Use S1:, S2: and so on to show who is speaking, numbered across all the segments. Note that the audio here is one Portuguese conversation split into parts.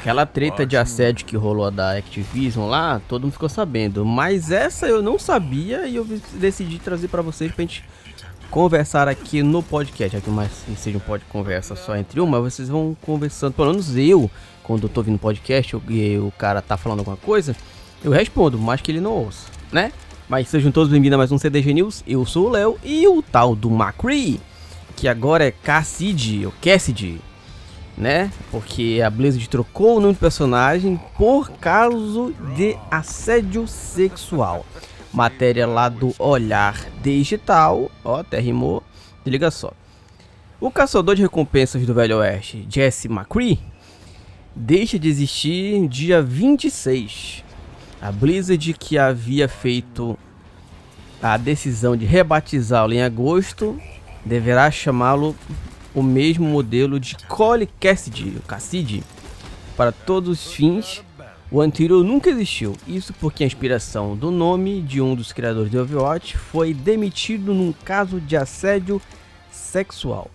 S1: Aquela treta de assédio que rolou da Activision lá, todo mundo ficou sabendo. Mas essa eu não sabia e eu decidi trazer para vocês pra gente conversar aqui no podcast. Aqui mais seja um pod conversa só entre uma, vocês vão conversando, pelo menos eu, quando eu tô vindo podcast e o cara tá falando alguma coisa, eu respondo, mas que ele não ouça, né? Mas sejam todos bem-vindos a mais um CDG News. Eu sou o Léo e o tal do Macri, que agora é Cassidy, ou Cassidy, né? Porque a Blizzard trocou o nome do personagem por causa de assédio sexual. Matéria lá do Olhar Digital, ó, até rimou, liga só. O caçador de recompensas do Velho Oeste, Jesse McCree, deixa de existir dia 26. A Blizzard que havia feito a decisão de rebatizá-lo em agosto deverá chamá-lo o mesmo modelo de Cole Cassidy, Cassidy, para todos os fins. O anterior nunca existiu, isso porque a inspiração do nome de um dos criadores de Overwatch foi demitido num caso de assédio sexual.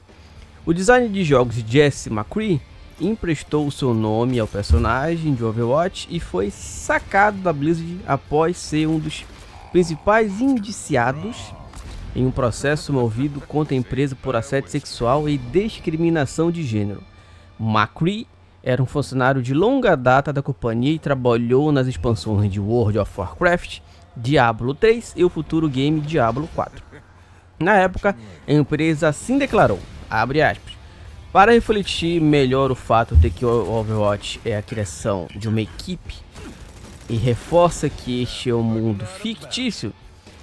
S1: O design de jogos Jesse McCree emprestou seu nome ao personagem de Overwatch e foi sacado da Blizzard após ser um dos principais indiciados em um processo movido contra a empresa por assédio sexual e discriminação de gênero. McCree era um funcionário de longa data da companhia e trabalhou nas expansões de World of Warcraft, Diablo 3 e o futuro game Diablo 4. Na época, a empresa assim declarou, aspas, para refletir melhor o fato de que o Overwatch é a criação de uma equipe e reforça que este é um mundo fictício,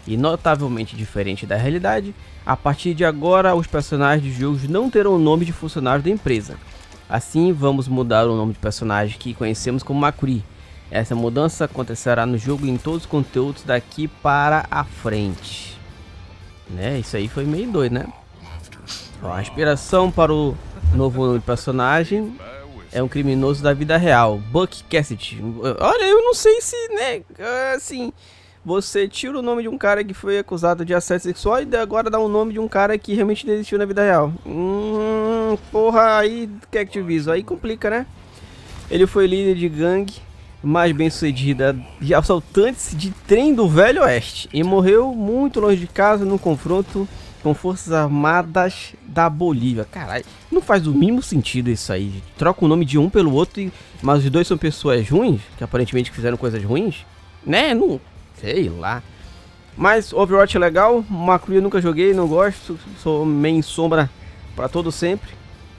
S1: e notavelmente diferente da realidade, a partir de agora os personagens de jogos não terão o nome de funcionários da empresa. Assim, vamos mudar o nome de personagem que conhecemos como Macri. Essa mudança acontecerá no jogo em todos os conteúdos daqui para a frente. Né? Isso aí foi meio doido, né? Ó, a inspiração para o novo nome de personagem é um criminoso da vida real, Buck Cassidy. Olha, eu não sei se, né, assim, você tira o nome de um cara que foi acusado de assédio sexual e agora dá o nome de um cara que realmente existiu na vida real. Hum, porra, aí que Activision, aí complica, né? Ele foi líder de gangue mais bem sucedida de assaltantes de trem do Velho Oeste e morreu muito longe de casa num confronto com forças armadas da Bolívia. Caralho, não faz o mínimo sentido isso aí. Troca o nome de um pelo outro, mas os dois são pessoas ruins, que aparentemente fizeram coisas ruins, né? Não, Sei lá. Mas Overwatch é legal, Macru eu nunca joguei, não gosto, sou main sombra para todo sempre.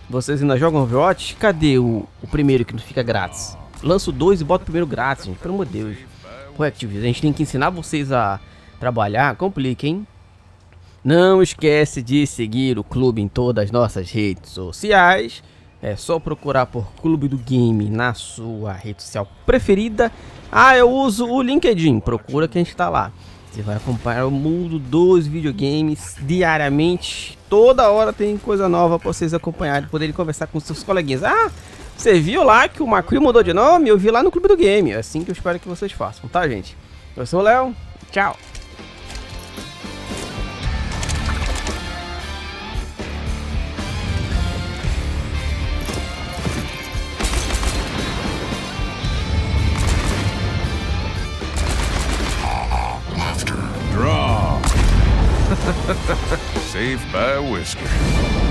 S1: Vocês ainda jogam Overwatch? Cadê o, o primeiro que não fica grátis? Lança o 2 e bota o primeiro grátis, gente, pelo amor de Deus. Pô, Activision, a gente tem que ensinar vocês a trabalhar, complica, hein? Não esquece de seguir o clube em todas as nossas redes sociais. É só procurar por Clube do Game na sua rede social preferida. Ah, eu uso o LinkedIn. Procura que a gente tá lá. Você vai acompanhar o mundo dos videogames diariamente. Toda hora tem coisa nova para vocês acompanharem, poderem conversar com seus coleguinhas. Ah, você viu lá que o Macri mudou de nome? Eu vi lá no Clube do Game. É assim que eu espero que vocês façam, tá, gente? Eu sou o Léo. Tchau.
S2: Saved by a whisker.